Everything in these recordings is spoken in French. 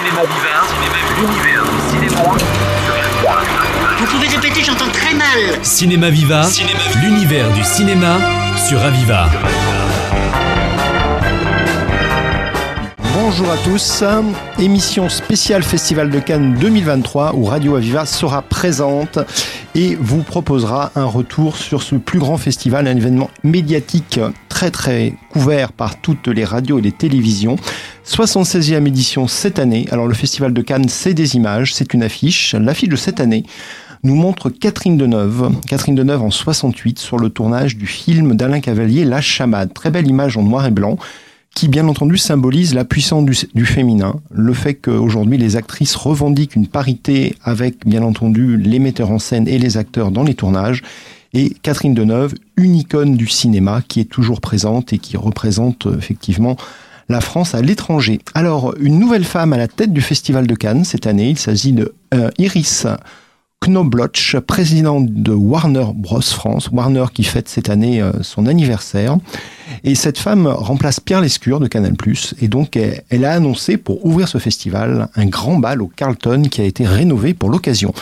Cinéma Viva, l'univers du cinéma Vous pouvez répéter, j'entends très mal. Cinéma Viva, l'univers du cinéma sur Aviva. Bonjour à tous, émission spéciale Festival de Cannes 2023 où Radio Aviva sera présente et vous proposera un retour sur ce plus grand festival, un événement médiatique très très couvert par toutes les radios et les télévisions. 76e édition cette année. Alors le Festival de Cannes, c'est des images, c'est une affiche. L'affiche de cette année nous montre Catherine Deneuve, Catherine Deneuve en 68 sur le tournage du film d'Alain Cavalier La Chamade. Très belle image en noir et blanc qui bien entendu symbolise la puissance du, du féminin, le fait qu'aujourd'hui les actrices revendiquent une parité avec bien entendu les metteurs en scène et les acteurs dans les tournages, et Catherine Deneuve, une icône du cinéma qui est toujours présente et qui représente effectivement la France à l'étranger. Alors, une nouvelle femme à la tête du Festival de Cannes cette année, il s'agit de euh, Iris Knobloch, présidente de Warner Bros France, Warner qui fête cette année euh, son anniversaire. Et cette femme remplace Pierre Lescure de Canal+, et donc elle, elle a annoncé pour ouvrir ce festival un grand bal au Carlton qui a été rénové pour l'occasion.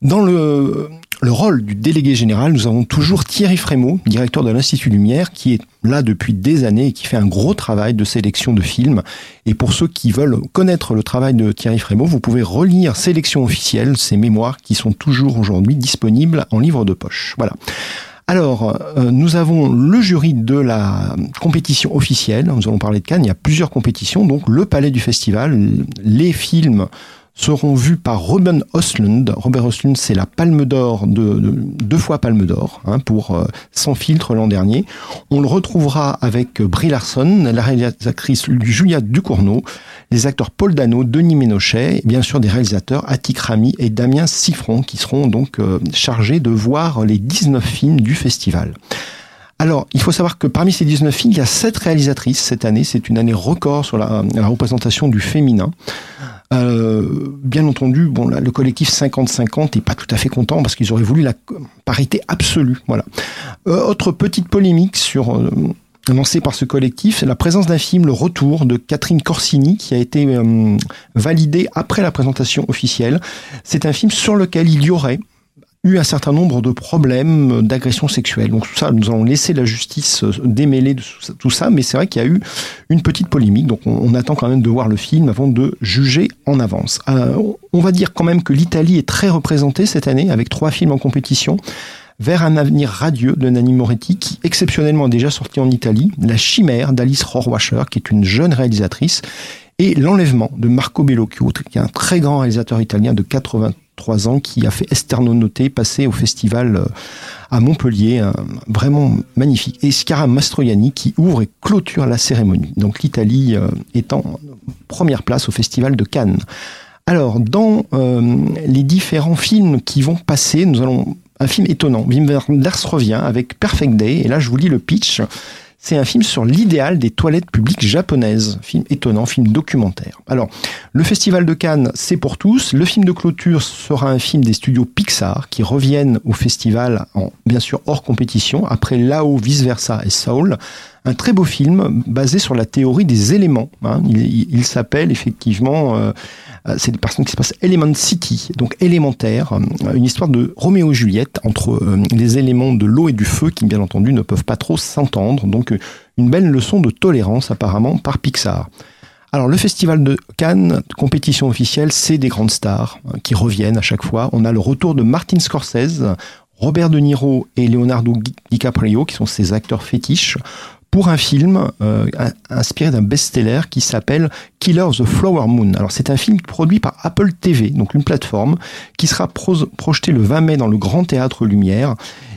Dans le, le rôle du délégué général, nous avons toujours Thierry Frémaux, directeur de l'Institut Lumière, qui est là depuis des années et qui fait un gros travail de sélection de films. Et pour ceux qui veulent connaître le travail de Thierry Frémaux, vous pouvez relire Sélection officielle, ces mémoires qui sont toujours aujourd'hui disponibles en livre de poche. Voilà. Alors, euh, nous avons le jury de la compétition officielle. Nous allons parler de Cannes. Il y a plusieurs compétitions. Donc, le palais du festival, les films seront vus par Robin Oslund. Robert Oslund, c'est la Palme d'Or de, de, deux fois Palme d'Or hein, pour euh, Sans filtre l'an dernier. On le retrouvera avec Brie Larson, la réalisatrice Julia Ducournau, les acteurs Paul Dano, Denis Ménochet, et bien sûr des réalisateurs Attic Rami et Damien Siffron qui seront donc euh, chargés de voir les 19 films du festival. Alors, il faut savoir que parmi ces 19 films, il y a 7 réalisatrices cette année. C'est une année record sur la, la représentation du féminin. Euh, bien entendu, bon, là, le collectif 50-50 n'est pas tout à fait content parce qu'ils auraient voulu la parité absolue. Voilà. Euh, autre petite polémique sur euh, lancée par ce collectif, c'est la présence d'un film, Le Retour de Catherine Corsini, qui a été euh, validé après la présentation officielle. C'est un film sur lequel il y aurait un certain nombre de problèmes d'agression sexuelle. Donc tout ça, nous allons laisser la justice démêler de tout ça, mais c'est vrai qu'il y a eu une petite polémique. Donc on, on, attend quand même de voir le film avant de juger en avance. Euh, on va dire quand même que l'Italie est très représentée cette année avec trois films en compétition. Vers un avenir radieux de Nanni Moretti, qui exceptionnellement est déjà sorti en Italie, La Chimère d'Alice Rohrwacher, qui est une jeune réalisatrice, et L'Enlèvement de Marco Bellocchio, qui est un très grand réalisateur italien de 80 trois ans, qui a fait Esternonoté passer au festival à Montpellier, vraiment magnifique. Et Scara Mastroianni qui ouvre et clôture la cérémonie. Donc l'Italie est en première place au festival de Cannes. Alors, dans euh, les différents films qui vont passer, nous allons un film étonnant. Wim Wenders revient avec Perfect Day, et là je vous lis le pitch. C'est un film sur l'idéal des toilettes publiques japonaises. Film étonnant, film documentaire. Alors, le Festival de Cannes, c'est pour tous. Le film de clôture sera un film des studios Pixar qui reviennent au festival en, bien sûr, hors compétition, après Lao, Vice Versa et Soul. Un très beau film basé sur la théorie des éléments. Hein. Il, s'appelle effectivement... Euh, c'est des personnes qui se passent Element City, donc élémentaire, une histoire de Roméo et Juliette entre euh, les éléments de l'eau et du feu qui bien entendu ne peuvent pas trop s'entendre, donc une belle leçon de tolérance apparemment par Pixar. Alors le festival de Cannes, compétition officielle, c'est des grandes stars hein, qui reviennent à chaque fois. On a le retour de Martin Scorsese, Robert De Niro et Leonardo DiCaprio, qui sont ses acteurs fétiches pour un film euh, inspiré d'un best-seller qui s'appelle Killer of the Flower Moon. Alors c'est un film produit par Apple TV, donc une plateforme qui sera pro projeté le 20 mai dans le Grand Théâtre Lumière.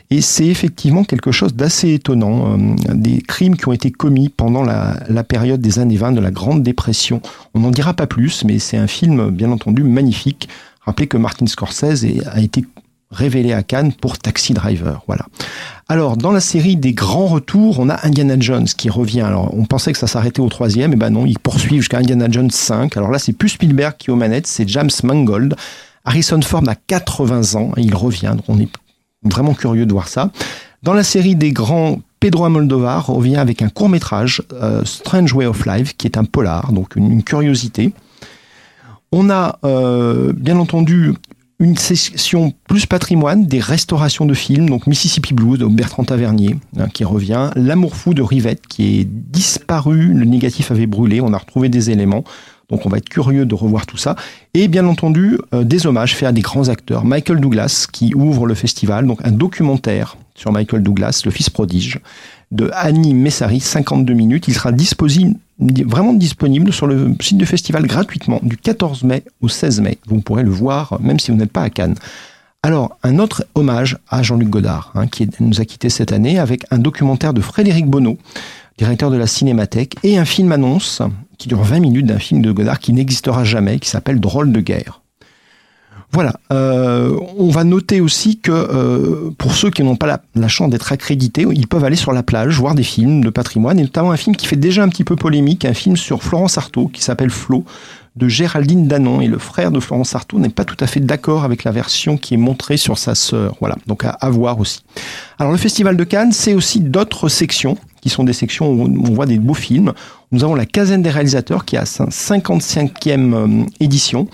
Et c'est effectivement quelque chose d'assez étonnant, euh, des crimes qui ont été commis pendant la, la, période des années 20 de la Grande Dépression. On n'en dira pas plus, mais c'est un film bien entendu magnifique. Rappelez que Martin Scorsese a été révélé à Cannes pour Taxi Driver. Voilà. Alors, dans la série des grands retours, on a Indiana Jones qui revient. Alors, on pensait que ça s'arrêtait au troisième, et ben non, il poursuit jusqu'à Indiana Jones 5. Alors là, c'est plus Spielberg qui est aux manettes, c'est James Mangold. Harrison Ford a 80 ans, et il revient, donc on est vraiment curieux de voir ça. Dans la série des grands, Pedro Almodovar revient avec un court métrage, euh, Strange Way of Life, qui est un polar, donc une, une curiosité. On a euh, bien entendu une session plus patrimoine des restaurations de films, donc Mississippi Blues de Bertrand Tavernier hein, qui revient, L'amour fou de Rivette qui est disparu, le négatif avait brûlé, on a retrouvé des éléments. Donc on va être curieux de revoir tout ça. Et bien entendu, euh, des hommages faits à des grands acteurs. Michael Douglas qui ouvre le festival, donc un documentaire sur Michael Douglas, le fils prodige, de Annie Messari, 52 minutes. Il sera disponible, vraiment disponible sur le site du festival gratuitement du 14 mai au 16 mai. Vous pourrez le voir même si vous n'êtes pas à Cannes. Alors, un autre hommage à Jean-Luc Godard, hein, qui nous a quittés cette année avec un documentaire de Frédéric Bonneau, directeur de la Cinémathèque, et un film annonce qui dure 20 minutes d'un film de Godard qui n'existera jamais, qui s'appelle Drôle de guerre. Voilà. Euh, on va noter aussi que euh, pour ceux qui n'ont pas la, chance d'être accrédités, ils peuvent aller sur la plage voir des films de patrimoine, et notamment un film qui fait déjà un petit peu polémique, un film sur Florence Artaud qui s'appelle Flo de Géraldine Danon et le frère de Florence Artaud n'est pas tout à fait d'accord avec la version qui est montrée sur sa sœur. Voilà, donc à, à voir aussi. Alors le Festival de Cannes, c'est aussi d'autres sections qui sont des sections où on voit des beaux films. Nous avons la Caserne des réalisateurs qui a sa 55e euh, édition.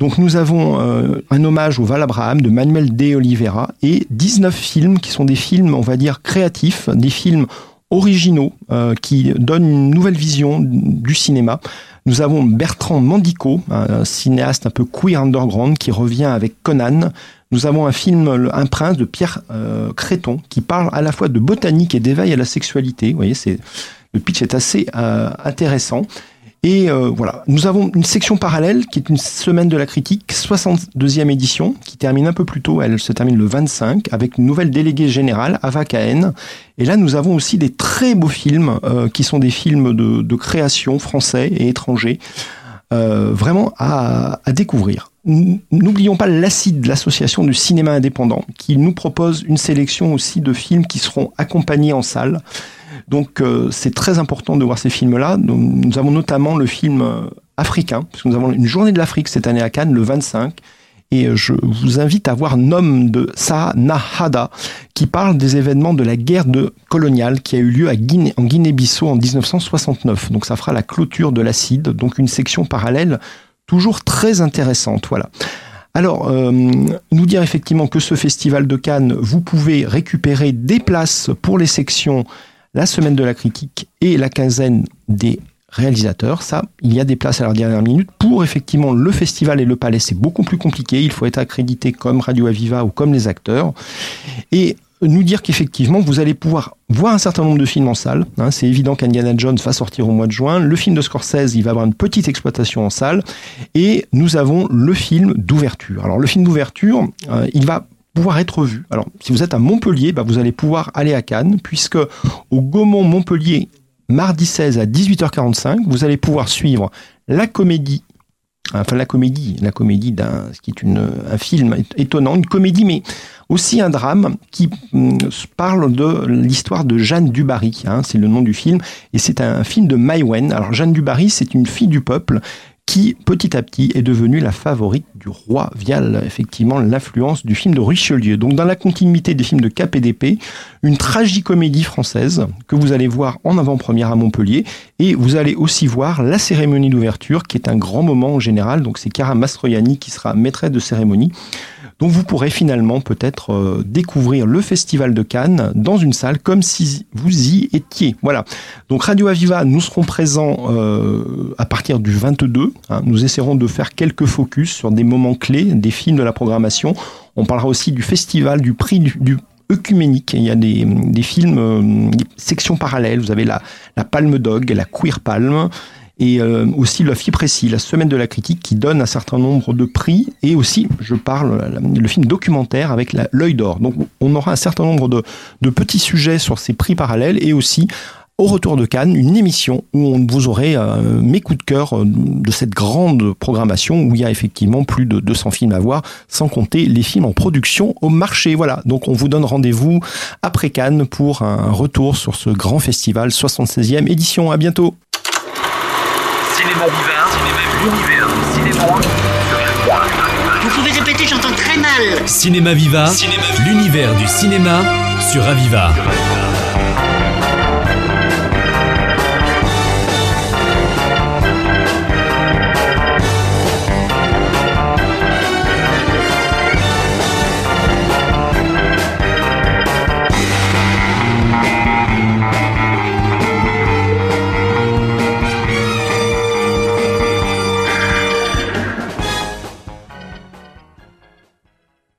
Donc nous avons euh, un hommage au Val Abraham de Manuel de Oliveira et 19 films qui sont des films, on va dire, créatifs, des films originaux euh, qui donnent une nouvelle vision du cinéma. Nous avons Bertrand Mandico, un cinéaste un peu queer underground qui revient avec Conan. Nous avons un film Un prince de Pierre euh, Créton qui parle à la fois de botanique et d'éveil à la sexualité. Vous voyez, le pitch est assez intéressant. Et euh, voilà, nous avons une section parallèle qui est une semaine de la critique, 62e édition, qui termine un peu plus tôt, elle se termine le 25, avec une nouvelle déléguée générale, Ava Kahen. Et là, nous avons aussi des très beaux films, euh, qui sont des films de, création français et étrangers, euh, vraiment à, à découvrir. N'oublions pas l'acide de l'association du cinéma indépendant, qui nous propose une sélection aussi de films qui seront accompagnés en salle. Donc euh, c'est très important de voir ces films-là. Nous avons notamment le film euh, africain, parce que nous avons une journée de l'Afrique cette année à Cannes, le 25. Et euh, je vous invite à voir Nom de Nahada, qui parle des événements de la guerre de coloniale qui a eu lieu en Guinée-Bissau en 1969. Donc ça fera la clôture de l'acide, donc une section parallèle toujours très intéressante. Voilà. Alors, nous dire effectivement que ce festival de Cannes, vous pouvez récupérer des places pour les sections la semaine de la critique et la quinzaine des réalisateurs. Ça, il y a des places à la dernière minute. Pour effectivement le festival et le palais, c'est beaucoup plus compliqué. Il faut être accrédité comme Radio Aviva ou comme les acteurs. Et nous dire qu'effectivement, vous allez pouvoir voir un certain nombre de films en salle. Hein, c'est évident qu'Indiana Jones va sortir au mois de juin. Le film de Scorsese, il va avoir une petite exploitation en salle. Et nous avons le film d'ouverture. Alors, le film d'ouverture, euh, il va pouvoir être vu. Alors, si vous êtes à Montpellier, bah, vous allez pouvoir aller à Cannes, puisque au Gaumont Montpellier, mardi 16 à 18h45, vous allez pouvoir suivre la comédie enfin la comédie, la comédie d'un, ce qui est un film étonnant, une comédie, mais aussi un drame qui mm, parle de l'histoire de Jeanne Dubarry, hein, c'est le nom du film, et c'est un film de Maïwen. Alors Jeanne Dubarry, c'est une fille du peuple qui petit à petit est devenue la favorite du roi via effectivement l'influence du film de Richelieu. Donc dans la continuité des films de KPDP, une tragicomédie française que vous allez voir en avant-première à Montpellier et vous allez aussi voir la cérémonie d'ouverture qui est un grand moment en général. Donc c'est Cara Mastroianni qui sera maîtresse de cérémonie. Donc vous pourrez finalement peut-être euh, découvrir le Festival de Cannes dans une salle comme si vous y étiez. Voilà. Donc Radio Aviva, nous serons présents euh, à partir du 22. Hein. Nous essaierons de faire quelques focus sur des moments clés des films de la programmation. On parlera aussi du festival, du prix du, du œcuménique. Il y a des, des films, euh, des sections parallèles. Vous avez la, la Palme Dog, la Queer Palme et euh, aussi la FIPRECI, la semaine de la critique, qui donne un certain nombre de prix, et aussi, je parle, le film documentaire avec l'œil d'or. Donc on aura un certain nombre de, de petits sujets sur ces prix parallèles, et aussi au retour de Cannes, une émission où on vous aurez euh, mes coups de cœur euh, de cette grande programmation où il y a effectivement plus de 200 films à voir, sans compter les films en production au marché. Voilà, donc on vous donne rendez-vous après Cannes pour un retour sur ce grand festival 76e édition. À bientôt. Cinéma Vivard, l'univers du cinéma. Vous pouvez répéter, j'entends très mal. Cinéma Viva, l'univers du cinéma sur Aviva.